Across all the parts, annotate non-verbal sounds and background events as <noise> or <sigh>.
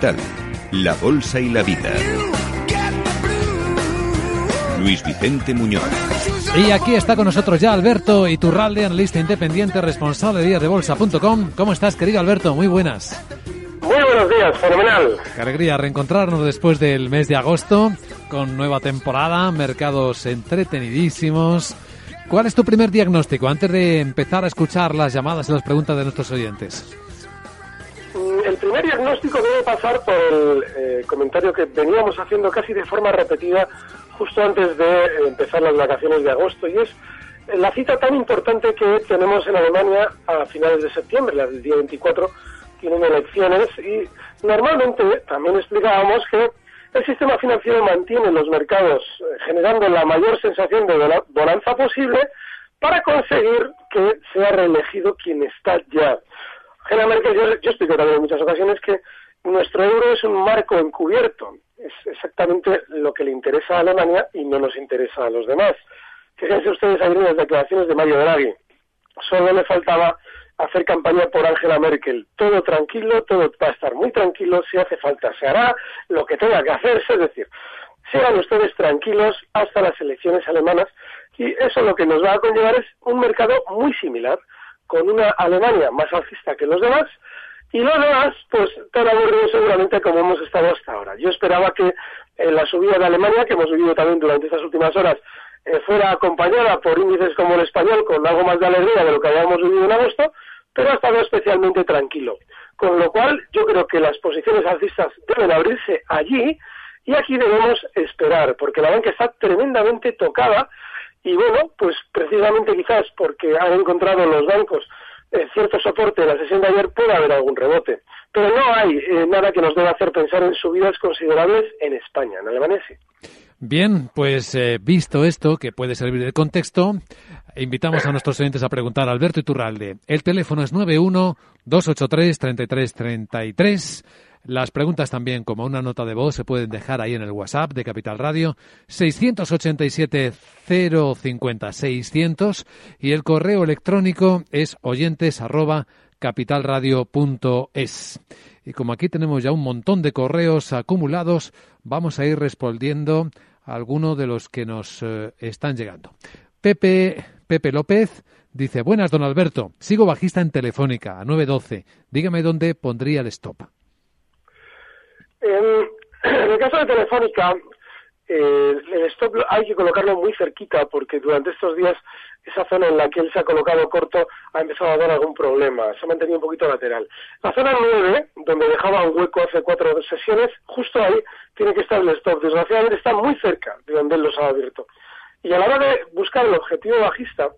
Capital, la Bolsa y la Vida. Luis Vicente Muñoz. Y aquí está con nosotros ya Alberto Iturralde, analista independiente, responsable de bolsa.com. ¿Cómo estás, querido Alberto? Muy buenas. Muy buenos días, fenomenal. Qué alegría reencontrarnos después del mes de agosto, con nueva temporada, mercados entretenidísimos. ¿Cuál es tu primer diagnóstico antes de empezar a escuchar las llamadas y las preguntas de nuestros oyentes? El primer diagnóstico debe pasar por el eh, comentario que veníamos haciendo casi de forma repetida justo antes de eh, empezar las vacaciones de agosto y es la cita tan importante que tenemos en Alemania a finales de septiembre, la del día 24, tienen elecciones y normalmente también explicábamos que el sistema financiero mantiene los mercados eh, generando la mayor sensación de bonanza posible para conseguir que sea reelegido quien está ya. Angela Merkel, yo, yo explico también en muchas ocasiones que nuestro euro es un marco encubierto. Es exactamente lo que le interesa a Alemania y no nos interesa a los demás. Fíjense ustedes ahí en las declaraciones de Mario Draghi. Solo le faltaba hacer campaña por Angela Merkel. Todo tranquilo, todo va a estar muy tranquilo, si hace falta se hará lo que tenga que hacerse, es decir, sigan ustedes tranquilos hasta las elecciones alemanas y eso lo que nos va a conllevar es un mercado muy similar con una Alemania más alcista que los demás y los demás, pues tan aburridos seguramente como hemos estado hasta ahora. Yo esperaba que eh, la subida de Alemania, que hemos vivido también durante estas últimas horas, eh, fuera acompañada por índices como el español, con algo más de alegría de lo que habíamos vivido en agosto, pero ha estado especialmente tranquilo. Con lo cual, yo creo que las posiciones alcistas deben abrirse allí y aquí debemos esperar, porque la banca está tremendamente tocada y bueno, pues precisamente quizás porque han encontrado los bancos eh, cierto soporte en la sesión de ayer puede haber algún rebote. Pero no hay eh, nada que nos deba hacer pensar en subidas considerables en España, en Alemania. Bien, pues eh, visto esto, que puede servir de contexto, invitamos a nuestros oyentes a preguntar a Alberto Iturralde. El teléfono es 91 283 3333 las preguntas también, como una nota de voz, se pueden dejar ahí en el WhatsApp de Capital Radio, 687 050 600 y el correo electrónico es oyentes. Y como aquí tenemos ya un montón de correos acumulados, vamos a ir respondiendo a algunos de los que nos eh, están llegando. Pepe, Pepe López dice, buenas, don Alberto, sigo bajista en Telefónica a 912. Dígame dónde pondría el stop. En, el caso de Telefónica, eh, el stop hay que colocarlo muy cerquita porque durante estos días esa zona en la que él se ha colocado corto ha empezado a dar algún problema, se ha mantenido un poquito lateral. La zona 9, donde dejaba un hueco hace cuatro sesiones, justo ahí tiene que estar el stop. Desgraciadamente está muy cerca de donde él los ha abierto. Y a la hora de buscar el objetivo bajista,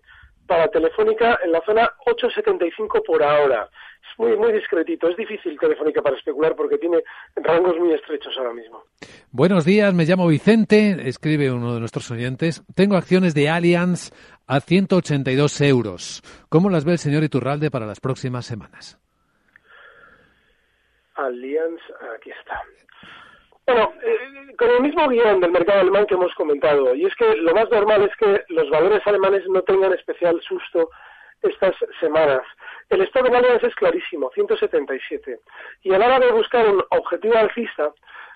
para Telefónica en la zona 8.75 por ahora. Es muy, muy discretito. Es difícil Telefónica para especular porque tiene rangos muy estrechos ahora mismo. Buenos días, me llamo Vicente, escribe uno de nuestros oyentes. Tengo acciones de Allianz a 182 euros. ¿Cómo las ve el señor Iturralde para las próximas semanas? Allianz, aquí está. Bueno, eh, con el mismo guion del mercado alemán que hemos comentado, y es que lo más normal es que los valores alemanes no tengan especial susto estas semanas. El stop en Allianz es clarísimo, 177. Y a la hora de buscar un objetivo alcista,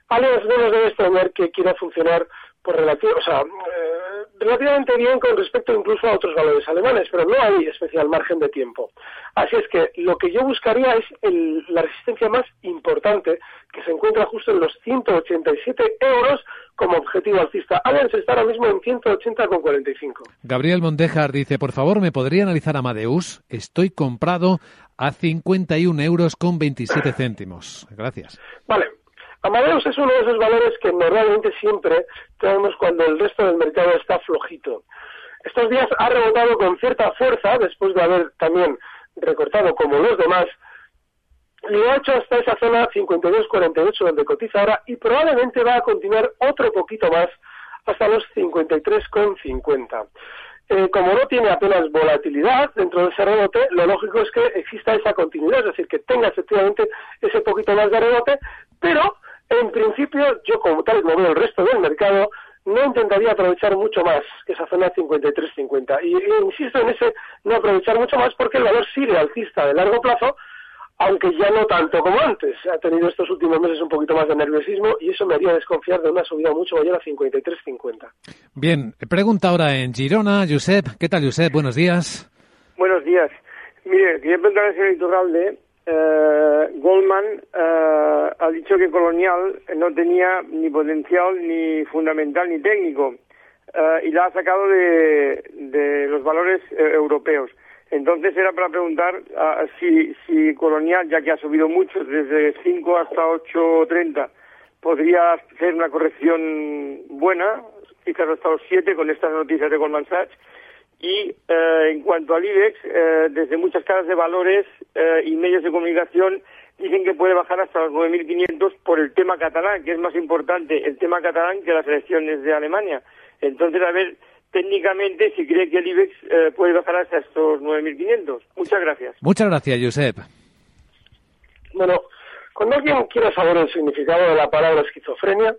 Allianz no nos debe extrañar que quiera funcionar por relativo, o sea, eh, relativamente bien con respecto incluso a otros valores alemanes, pero no hay especial margen de tiempo. Así es que lo que yo buscaría es la resistencia más importante, que se encuentra justo en los 187 euros como objetivo alcista. Allianz está ahora mismo en 180,45. Gabriel Mondejar dice, por favor, ¿me podría analizar Amadeus? Estoy comprado a 51 euros con 27 céntimos. Gracias. Vale, Amadeus es uno de esos valores que normalmente siempre tenemos cuando el resto del mercado está flojito. Estos días ha rebotado con cierta fuerza después de haber también recortado como los demás. Lo ha hecho hasta esa zona 52.48 donde cotiza ahora y probablemente va a continuar otro poquito más hasta los 53.50. Eh, como no tiene apenas volatilidad dentro de ese rebote, lo lógico es que exista esa continuidad, es decir, que tenga efectivamente ese poquito más de rebote, pero en principio, yo como tal como veo el resto del mercado, no intentaría aprovechar mucho más que esa zona 53-50. Y, y, insisto en ese no aprovechar mucho más porque el valor sigue alcista de largo plazo, aunque ya no tanto como antes. Ha tenido estos últimos meses un poquito más de nerviosismo y eso me haría desconfiar de una subida mucho mayor a 53-50. Bien, pregunta ahora en Girona. Josep, ¿qué tal Josep? Buenos días. Buenos días. Mire, quería preguntar al señor Iturralde eh, Goldman eh, ha dicho que Colonial no tenía ni potencial, ni fundamental, ni técnico, eh, y la ha sacado de, de los valores eh, europeos. Entonces era para preguntar uh, si, si Colonial, ya que ha subido mucho, desde 5 hasta 8.30, podría hacer una corrección buena, quizás hasta los 7 con estas noticias de Goldman Sachs, y eh, en cuanto al IBEX, eh, desde muchas casas de valores eh, y medios de comunicación dicen que puede bajar hasta los 9.500 por el tema catalán, que es más importante el tema catalán que las elecciones de Alemania. Entonces, a ver, técnicamente, si cree que el IBEX eh, puede bajar hasta estos 9.500. Muchas gracias. Muchas gracias, Josep. Bueno, cuando alguien quiera saber el significado de la palabra esquizofrenia,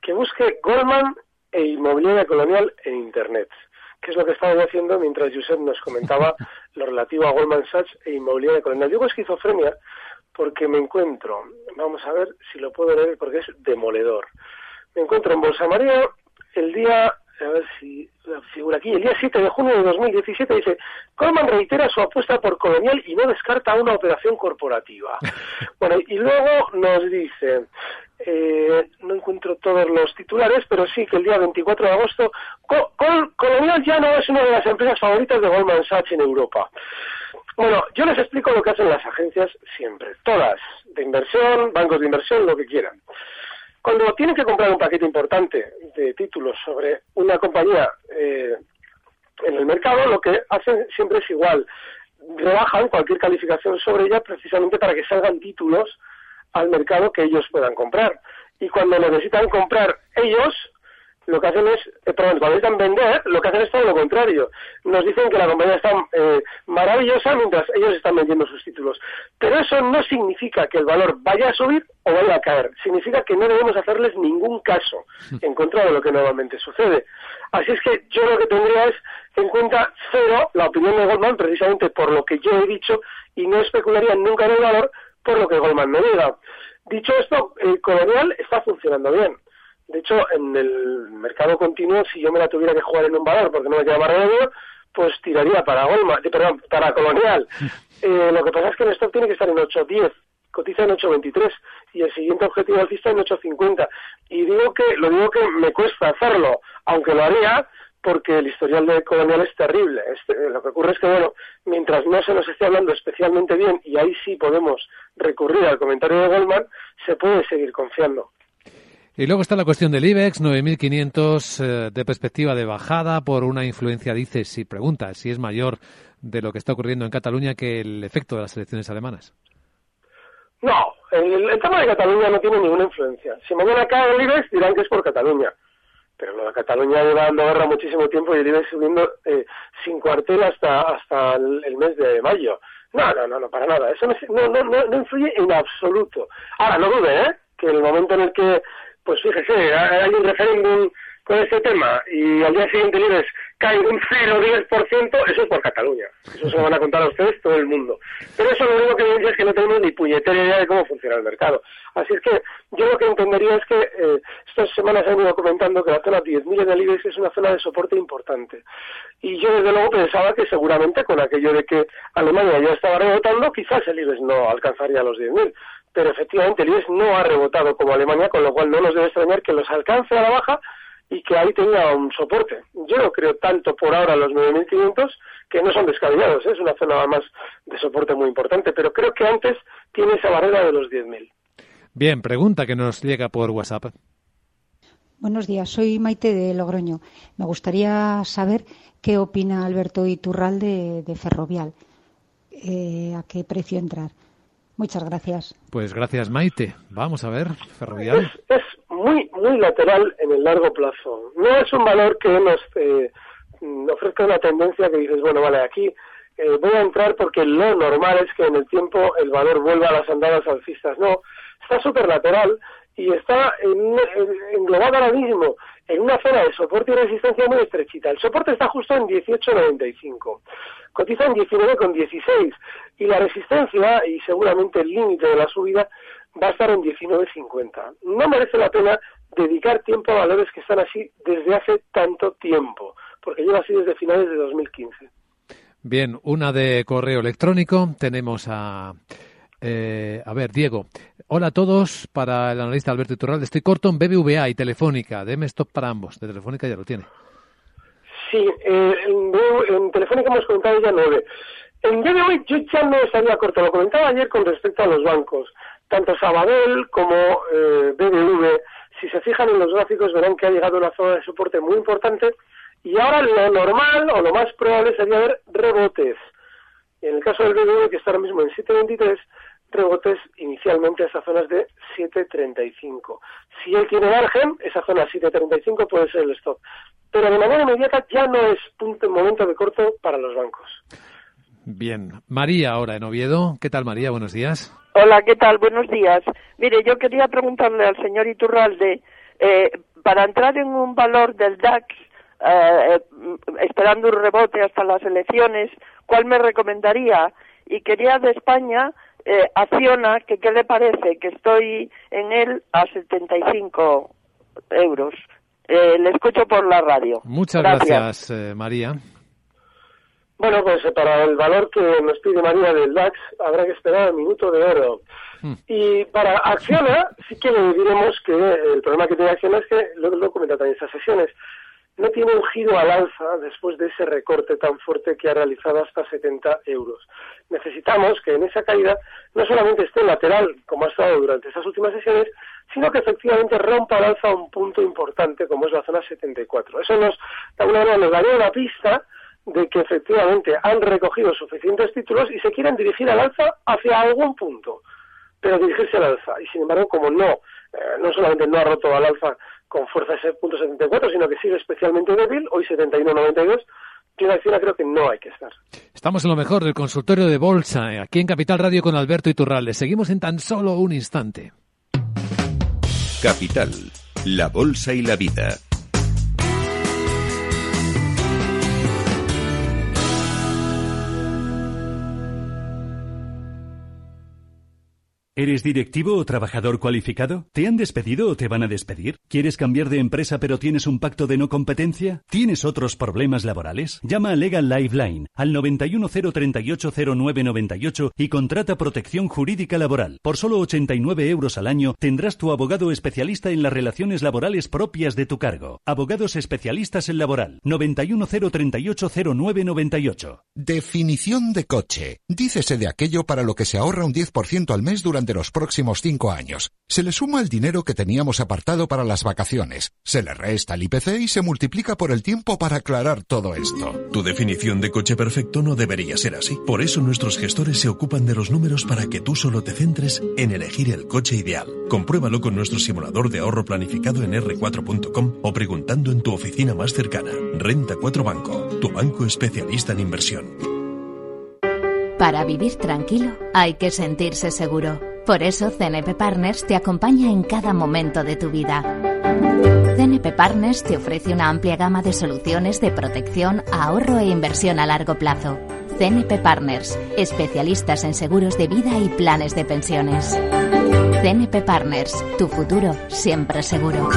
que busque Goldman e inmobiliaria colonial en Internet que es lo que estaba haciendo mientras Josep nos comentaba <laughs> lo relativo a Goldman Sachs e inmobiliaria colonial. Digo esquizofrenia porque me encuentro, vamos a ver si lo puedo leer porque es demoledor. Me encuentro en Bolsa María el día, a ver si figura aquí, el día 7 de junio de 2017 dice, Goldman reitera su apuesta por colonial y no descarta una operación corporativa. <laughs> Bueno, y luego nos dice, eh, no encuentro todos los titulares, pero sí que el día 24 de agosto, Colonial ya no es una de las empresas favoritas de Goldman Sachs en Europa. Bueno, yo les explico lo que hacen las agencias siempre, todas, de inversión, bancos de inversión, lo que quieran. Cuando tienen que comprar un paquete importante de títulos sobre una compañía eh, en el mercado, lo que hacen siempre es igual. Rebajan cualquier calificación sobre ella precisamente para que salgan títulos al mercado que ellos puedan comprar. Y cuando necesitan comprar ellos, lo que hacen es, eh, perdón, cuando necesitan vender, lo que hacen es todo lo contrario. Nos dicen que la compañía está eh, maravillosa mientras ellos están vendiendo sus títulos. Pero eso no significa que el valor vaya a subir o vaya a caer. Significa que no debemos hacerles ningún caso en contra de lo que normalmente sucede. Así es que yo lo que tendría es en cuenta cero la opinión de Goldman precisamente por lo que yo he dicho y no especularía nunca en el valor por lo que Goldman me diga. Dicho esto, el Colonial está funcionando bien. De hecho, en el mercado continuo, si yo me la tuviera que jugar en un valor porque no me queda más remedio, pues tiraría para Goldman, eh, perdón, para Colonial. <laughs> Eh, lo que pasa es que el stock tiene que estar en 8.10, cotiza en 8.23 y el siguiente objetivo alcista en 8.50. Y digo que, lo digo que me cuesta hacerlo, aunque lo haría, porque el historial de Colonial es terrible. Este, lo que ocurre es que, bueno, mientras no se nos esté hablando especialmente bien, y ahí sí podemos recurrir al comentario de Goldman, se puede seguir confiando. Y luego está la cuestión del IBEX, 9.500 eh, de perspectiva de bajada por una influencia, dice, si pregunta, si es mayor de lo que está ocurriendo en Cataluña que el efecto de las elecciones alemanas. No, el, el tema de Cataluña no tiene ninguna influencia. Si mañana cae el IBEX, dirán que es por Cataluña pero lo Cataluña lleva dando guerra muchísimo tiempo y viene subiendo eh, sin cuartel hasta hasta el, mes de mayo. No, no, no, no, para nada. Eso no, no, no, no influye en absoluto. Ahora, no dude, ¿eh? Que en el momento en el que, pues fíjese, hay un referéndum con este tema y al día siguiente Libes cae un 0,10%, eso es por Cataluña. Eso se lo van a contar a ustedes todo el mundo. Pero eso lo único que dice es que no tenemos ni puñetera idea de cómo funciona el mercado. Así es que yo lo que entendería es que eh, estas semanas han ido comentando que la zona 10.000 en el IBEX es una zona de soporte importante. Y yo desde luego pensaba que seguramente con aquello de que Alemania ya estaba rebotando, quizás el IBEX no alcanzaría los 10.000 pero efectivamente el IBEX no ha rebotado como Alemania, con lo cual no nos debe extrañar que los alcance a la baja y que ahí tenga un soporte. Yo no creo tanto por ahora los 9.500, que no son descabellados, ¿eh? es una zona más de soporte muy importante, pero creo que antes tiene esa barrera de los 10.000. Bien, pregunta que nos llega por WhatsApp. Buenos días, soy Maite de Logroño. Me gustaría saber qué opina Alberto Iturralde de Ferrovial. Eh, ¿A qué precio entrar? Muchas gracias. Pues gracias, Maite. Vamos a ver, Ferrovial. Es, muy, muy lateral en el largo plazo. No es un valor que nos eh, ofrezca una tendencia que dices, bueno, vale, aquí eh, voy a entrar porque lo normal es que en el tiempo el valor vuelva a las andadas alcistas. No, está súper lateral y está en, englobado ahora mismo en una zona de soporte y resistencia muy estrechita. El soporte está justo en 18.95. Cotiza en 19,16 y la resistencia y seguramente el límite de la subida va a estar en 19.50. No merece la pena dedicar tiempo a valores que están así desde hace tanto tiempo, porque lleva así desde finales de 2015. Bien, una de correo electrónico. Tenemos a eh, a ver, Diego. Hola a todos. Para el analista Alberto Iturralde, estoy corto en BBVA y Telefónica. Deme stop para ambos. De Telefónica ya lo tiene. Sí, eh, en, Telefónica hemos comentado ya nueve. En BBVA yo ya no estaría corto. Lo comentaba ayer con respecto a los bancos. Tanto Sabadell como eh, BBV, si se fijan en los gráficos, verán que ha llegado una zona de soporte muy importante. Y ahora lo normal o lo más probable sería ver rebotes. En el caso del BBV, que está ahora mismo en 723, rebotes inicialmente a esas zonas de 7.35. Si él tiene margen, esa zona 7.35 puede ser el stop. Pero de manera inmediata ya no es punto, momento de corto para los bancos. Bien. María, ahora en Oviedo. ¿Qué tal, María? Buenos días. Hola, ¿qué tal? Buenos días. Mire, yo quería preguntarle al señor Iturralde, eh, para entrar en un valor del DAX, eh, eh, esperando un rebote hasta las elecciones, ¿cuál me recomendaría? Y quería de España eh, acciona, que qué le parece, que estoy en él a 75 euros. Eh, le escucho por la radio. Muchas gracias, eh, María. Bueno, pues para el valor que nos pide María del DAX habrá que esperar un minuto de oro. Hmm. Y para Acciona sí que le diremos que el problema que tiene Acciona es que, lo, lo comenta también estas sesiones, no tiene un giro al alza después de ese recorte tan fuerte que ha realizado hasta 70 euros. Necesitamos que en esa caída no solamente esté lateral, como ha estado durante esas últimas sesiones, sino que efectivamente rompa al alza un punto importante como es la zona 74. Eso nos, de alguna manera, nos daría una pista de que efectivamente han recogido suficientes títulos y se quieren dirigir al alza hacia algún punto, pero dirigirse al alza. Y sin embargo, como no, eh, no solamente no ha roto al alza con fuerza ese punto 74, sino que sigue especialmente débil, hoy 71.92, que una creo que no hay que estar. Estamos en lo mejor del consultorio de Bolsa, eh, aquí en Capital Radio con Alberto Iturralde. Seguimos en tan solo un instante. Capital, la Bolsa y la Vida. ¿Eres directivo o trabajador cualificado? ¿Te han despedido o te van a despedir? ¿Quieres cambiar de empresa pero tienes un pacto de no competencia? ¿Tienes otros problemas laborales? Llama a Legal Lifeline al 910380998 y contrata protección jurídica laboral. Por solo 89 euros al año tendrás tu abogado especialista en las relaciones laborales propias de tu cargo. Abogados especialistas en laboral. 910380998. Definición de coche. Dícese de aquello para lo que se ahorra un 10% al mes durante de los próximos cinco años. Se le suma el dinero que teníamos apartado para las vacaciones, se le resta el IPC y se multiplica por el tiempo para aclarar todo esto. Tu definición de coche perfecto no debería ser así. Por eso nuestros gestores se ocupan de los números para que tú solo te centres en elegir el coche ideal. Compruébalo con nuestro simulador de ahorro planificado en r4.com o preguntando en tu oficina más cercana. Renta 4 Banco, tu banco especialista en inversión. Para vivir tranquilo hay que sentirse seguro. Por eso CNP Partners te acompaña en cada momento de tu vida CNP Partners te ofrece una amplia gama de soluciones de protección, ahorro e inversión a largo plazo. CNP Partners, especialistas en seguros de vida y planes de pensiones. CNP Partners, tu futuro siempre seguro.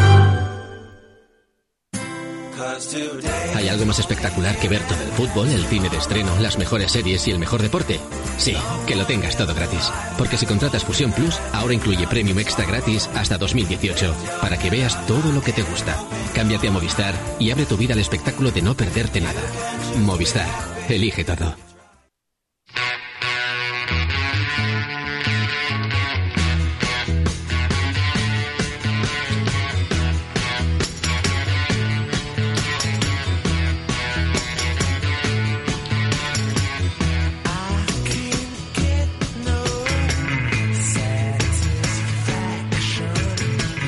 ¿Hay algo más espectacular que ver todo el fútbol, el cine de estreno, las mejores series y el mejor deporte? Sí, que lo tengas todo gratis. Porque si contratas Fusión Plus, ahora incluye Premium Extra gratis hasta 2018, para que veas todo lo que te gusta. Cámbiate a Movistar y abre tu vida al espectáculo de no perderte nada. Movistar, elige todo.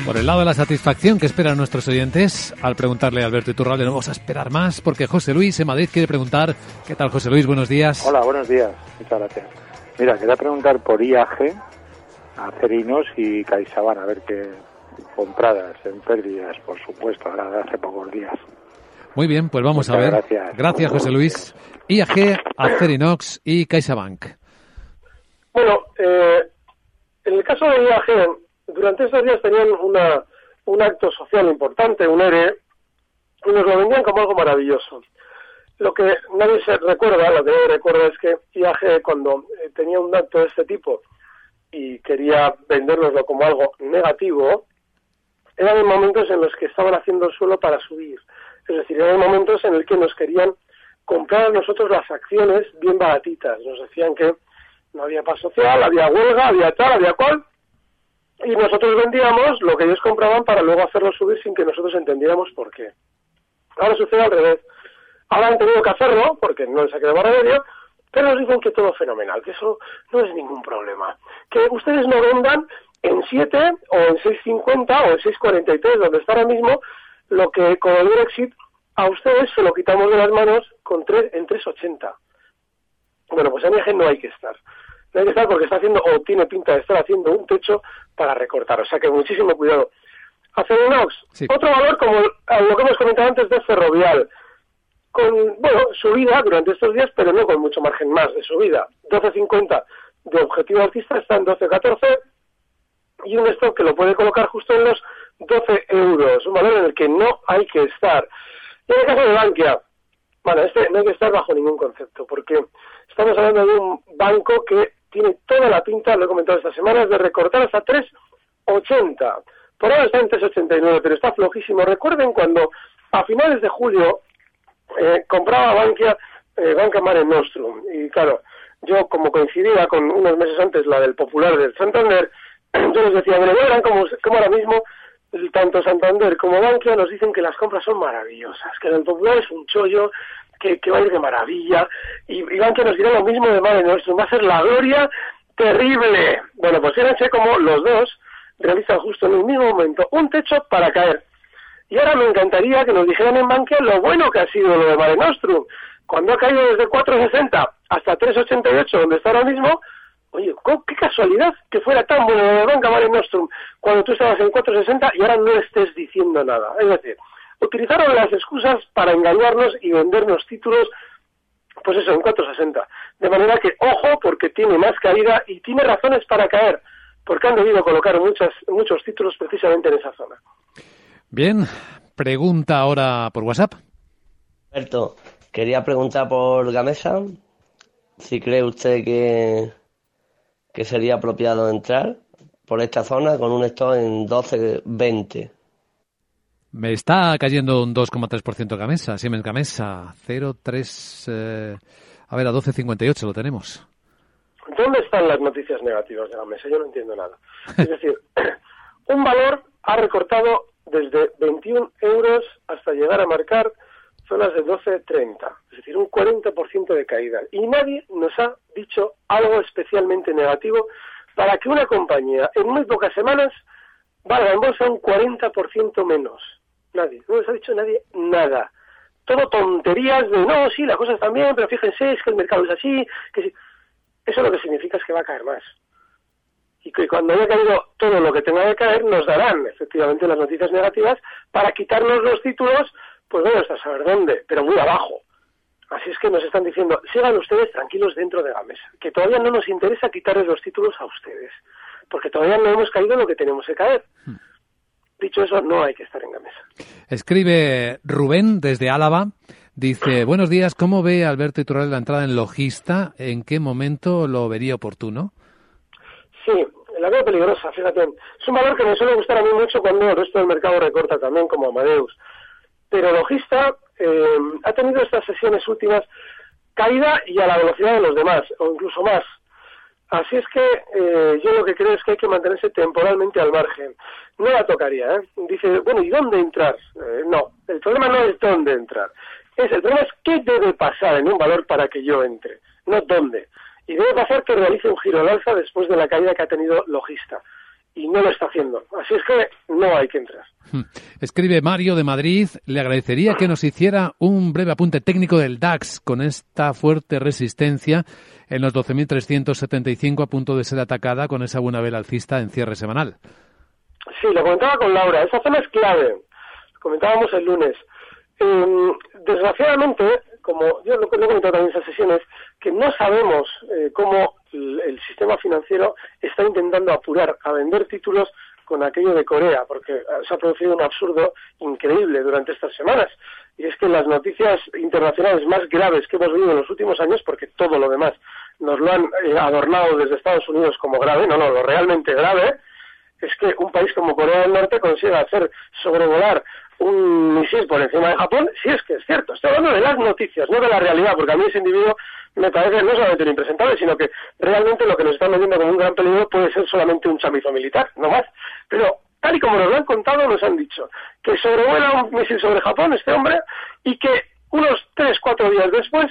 Por el lado de la satisfacción que esperan nuestros oyentes, al preguntarle a Alberto Iturralde no vamos a esperar más porque José Luis en Madrid quiere preguntar. ¿Qué tal, José Luis? Buenos días. Hola, buenos días. Muchas gracias. Mira, quería preguntar por IAG, Acerinos y CaixaBank, a ver qué compradas en pérdidas, por supuesto, ahora de hace pocos días. Muy bien, pues vamos Muchas a ver. gracias. Gracias, José Luis. IAG, Acerinox y CaixaBank. Bueno, eh, en el caso de IAG, durante estos días tenían una, un acto social importante, un ERE, y nos lo vendían como algo maravilloso. Lo que nadie se recuerda, lo que nadie recuerda es que IAG cuando eh, tenía un acto de este tipo y quería vendérnoslo como algo negativo, eran en momentos en los que estaban haciendo el suelo para subir. Es decir, eran momentos en el que nos querían comprar a nosotros las acciones bien baratitas. Nos decían que no había paz social, había huelga, había tal, había cual, y nosotros vendíamos lo que ellos compraban para luego hacerlo subir sin que nosotros entendiéramos por qué. Ahora sucede al revés. Ahora han tenido que hacerlo, porque no les ha quedado remedio, pero nos dicen que todo fenomenal, que eso no es ningún problema. Que ustedes no vendan en 7 o en 6.50 o en 6.43, donde está ahora mismo, lo que con el Brexit a ustedes se lo quitamos de las manos con 3, en 3.80. Bueno, pues en IAG no hay que estar. No hay que estar porque está haciendo, o tiene pinta de estar haciendo un techo para recortar. O sea que muchísimo cuidado. Acerinox, otro valor como lo que hemos comentado antes de Ferrovial, con, bueno, subida durante estos días, pero no con mucho margen más de subida. 12.50 de objetivo artista está en 12.14 y un stock que lo puede colocar justo en los 12 euros, un valor en el que no hay que estar. Y en el caso de Bankia, bueno, este no hay que estar bajo ningún concepto, porque estamos hablando de un banco que tiene toda la pinta, lo he comentado estas semanas, de recortar hasta 3,80. Por ahora está en 3,89, pero está flojísimo. Recuerden cuando a finales de julio eh, compraba Bankia, eh, Banca Mare Nostrum, y claro, yo como coincidía con unos meses antes la del Popular del Santander, <clears throat> yo les decía, bueno, verán como, como ahora mismo tanto Santander como Bankia nos dicen que las compras son maravillosas, que el Popular es un chollo, que, que va a ir de maravilla, y, y Bankia nos dirá lo mismo de Mare Nostrum, va a ser la gloria terrible. Bueno, pues fíjense como los dos realizan justo en el mismo momento un techo para caer. Y ahora me encantaría que nos dijeran en Bankia lo bueno que ha sido lo de Mare Nostrum. Cuando ha caído desde 4,60 hasta 3,88, donde está ahora mismo, oye, qué casualidad que fuera tan bueno lo de Banca Mare Nostrum cuando tú estabas en 4,60 y ahora no estés diciendo nada. Es decir, utilizaron las excusas para engañarnos y vendernos títulos, pues eso, en 4,60. De manera que, ojo, porque tiene más caída y tiene razones para caer, porque han debido colocar muchas, muchos títulos precisamente en esa zona. Bien, pregunta ahora por WhatsApp. Alberto, quería preguntar por Gamesa, si cree usted que, que sería apropiado entrar por esta zona con un stop en 12.20. Me está cayendo un 2,3% Gamesa, Siemens Gamesa, 0,3... Eh, a ver, a 12,58 lo tenemos. ¿Dónde están las noticias negativas de la mesa? Yo no entiendo nada. Es decir, <clears throat> un valor ha recortado desde 21 euros hasta llegar a marcar zonas de 12.30, es decir, un 40% de caída. Y nadie nos ha dicho algo especialmente negativo para que una compañía en muy pocas semanas valga en bolsa un 40% menos. Nadie, no nos ha dicho nadie nada. Todo tonterías de, no, sí, las cosas están bien, pero fíjense, es que el mercado es así, que sí. Eso lo que significa es que va a caer más. y que cuando haya caído todo lo que tenga que caer nos darán efectivamente las noticias negativas para quitarnos los títulos, pues bueno, hasta saber dónde, pero muy abajo. Así es que nos están diciendo, sigan ustedes tranquilos dentro de la mesa, que todavía no nos interesa quitarles los títulos a ustedes, porque todavía no hemos caído en lo que tenemos que caer. Hmm. Dicho eso, no hay que estar en la mesa. Escribe Rubén desde Álava. Dice, buenos días, ¿cómo ve Alberto Iturralde la entrada en Logista? ¿En qué momento lo vería oportuno? Sí, la veo peligrosa, fíjate. Es un valor que me suele gustar a mí mucho cuando el resto del mercado recorta también, como Amadeus. Pero Logista eh, ha tenido estas sesiones últimas caída y a la velocidad de los demás, o incluso más. Así es que eh, yo lo que creo es que hay que mantenerse temporalmente al margen. No la tocaría, ¿eh? Dice, bueno, ¿y dónde entrar? Eh, no, el problema no es dónde entrar. Es, el problema es qué debe pasar en un valor para que yo entre, no dónde. Y debe pasar que realice un giro al alza después de la caída que ha tenido Logista. Y no lo está haciendo. Así es que no hay que entrar. Hmm. Escribe Mario de Madrid, le agradecería que nos hiciera un breve apunte técnico del DAX con esta fuerte resistencia en los 12.375 a punto de ser atacada con esa buena vela alcista en cierre semanal. Sí, lo comentaba con Laura, esa zona es clave. comentábamos el lunes. Eh, desgraciadamente, como yo lo, he comentado también en esas sesiones, que no sabemos eh, cómo el, sistema financiero está intentando apurar a vender títulos con aquello de Corea, porque se ha producido un absurdo increíble durante estas semanas. Y es que las noticias internacionales más graves que hemos vivido en los últimos años, porque todo lo demás nos lo han eh, adornado desde Estados Unidos como grave, no, no, lo realmente grave es que un país como Corea del Norte consiga hacer sobrevolar un misil por encima de Japón, sí es que es cierto. Estoy hablando de las noticias, no de la realidad, porque a mí ese individuo me parece no solamente impresentable, sino que realmente lo que nos están vendiendo como un gran peligro puede ser solamente un chamizo militar, no más. Pero tal y como nos lo han contado, nos han dicho que sobrevuela un misil sobre Japón este hombre y que unos tres, cuatro días después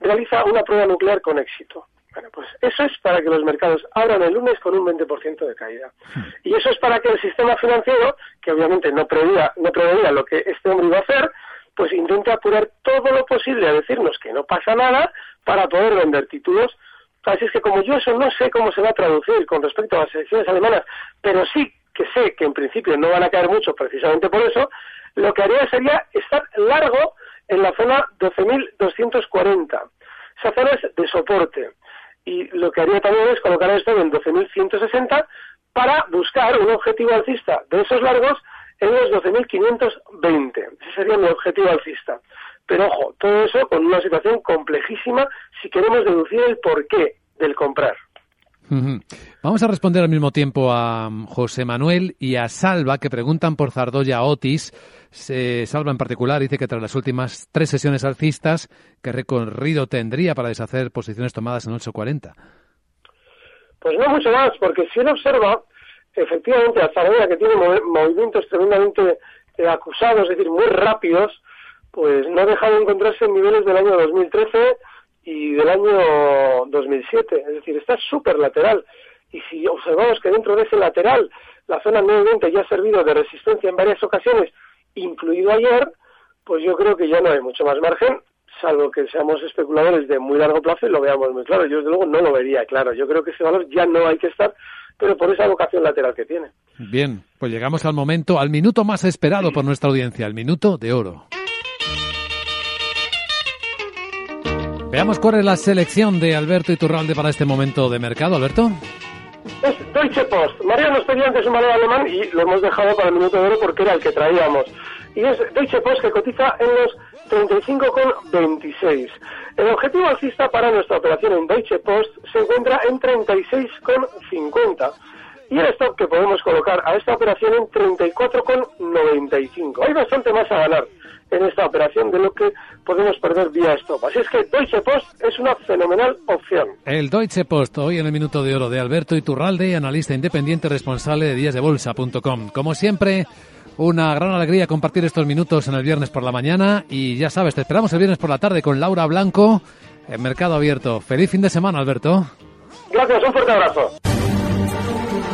realiza una prueba nuclear con éxito. Bueno, pues eso es para que los mercados abran el lunes con un 20% de caída. Hmm. Y eso es para que el sistema financiero, que obviamente no preveía, no preveía lo que este hombre iba a hacer, pues intente apurar todo lo posible a decirnos que no pasa nada para poder vender títulos. Así es que como yo eso no sé cómo se va a traducir con respecto a las elecciones alemanas, pero sí que sé que en principio no van a caer mucho precisamente por eso, lo que haría sería estar largo en la zona 12.240. Esa zona es de soporte y lo que haría también es colocar esto en 12.160 para buscar un objetivo alcista de esos largos en los 12.520. Ese sería mi objetivo alcista. Pero ojo, todo eso con una situación complejísima si queremos deducir el porqué del comprar. Vamos a responder al mismo tiempo a José Manuel y a Salva, que preguntan por Zardoya Otis. Se Salva en particular dice que tras las últimas tres sesiones alcistas, ¿qué recorrido tendría para deshacer posiciones tomadas en 8.40? Pues no mucho más, porque si uno observa, efectivamente, a Zardoya, que tiene movimientos tremendamente eh, acusados, es decir, muy rápidos, pues no ha dejado de encontrarse en niveles del año 2013 y del año 2007. Es decir, está súper lateral. Y si observamos que dentro de ese lateral la zona nuevamente ya ha servido de resistencia en varias ocasiones, incluido ayer, pues yo creo que ya no hay mucho más margen, salvo que seamos especuladores de muy largo plazo y lo veamos muy claro. Yo desde luego no lo vería claro. Yo creo que ese valor ya no hay que estar, pero por esa vocación lateral que tiene. Bien, pues llegamos al momento, al minuto más esperado por nuestra audiencia, el minuto de oro. Veamos cuál es la selección de Alberto Iturralde para este momento de mercado, Alberto. Es Deutsche Post. María nos pedía antes un valor alemán y lo hemos dejado para el minuto de oro porque era el que traíamos. Y es Deutsche Post que cotiza en los 35,26. El objetivo alcista para nuestra operación en Deutsche Post se encuentra en 36,50 y el stop que podemos colocar a esta operación en 34,95. Hay bastante más a ganar en esta operación de lo que podemos perder vía stop. Así es que Deutsche Post es una fenomenal opción. El Deutsche Post, hoy en el Minuto de Oro de Alberto Iturralde, analista independiente responsable de díasdebolsa.com. Como siempre, una gran alegría compartir estos minutos en el viernes por la mañana y ya sabes, te esperamos el viernes por la tarde con Laura Blanco en Mercado Abierto. Feliz fin de semana, Alberto. Gracias, un fuerte abrazo.